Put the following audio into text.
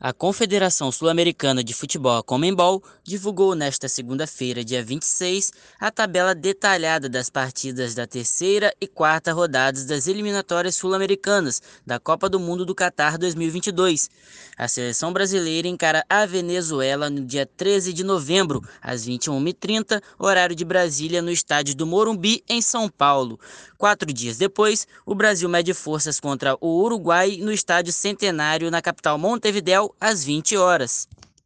A Confederação Sul-Americana de Futebol, a Comembol, divulgou nesta segunda-feira, dia 26, a tabela detalhada das partidas da terceira e quarta rodadas das eliminatórias sul-americanas da Copa do Mundo do Catar 2022. A seleção brasileira encara a Venezuela no dia 13 de novembro, às 21h30, horário de Brasília, no estádio do Morumbi, em São Paulo. Quatro dias depois, o Brasil mede forças contra o Uruguai no estádio Centenário, na capital Montevideo às 20 horas.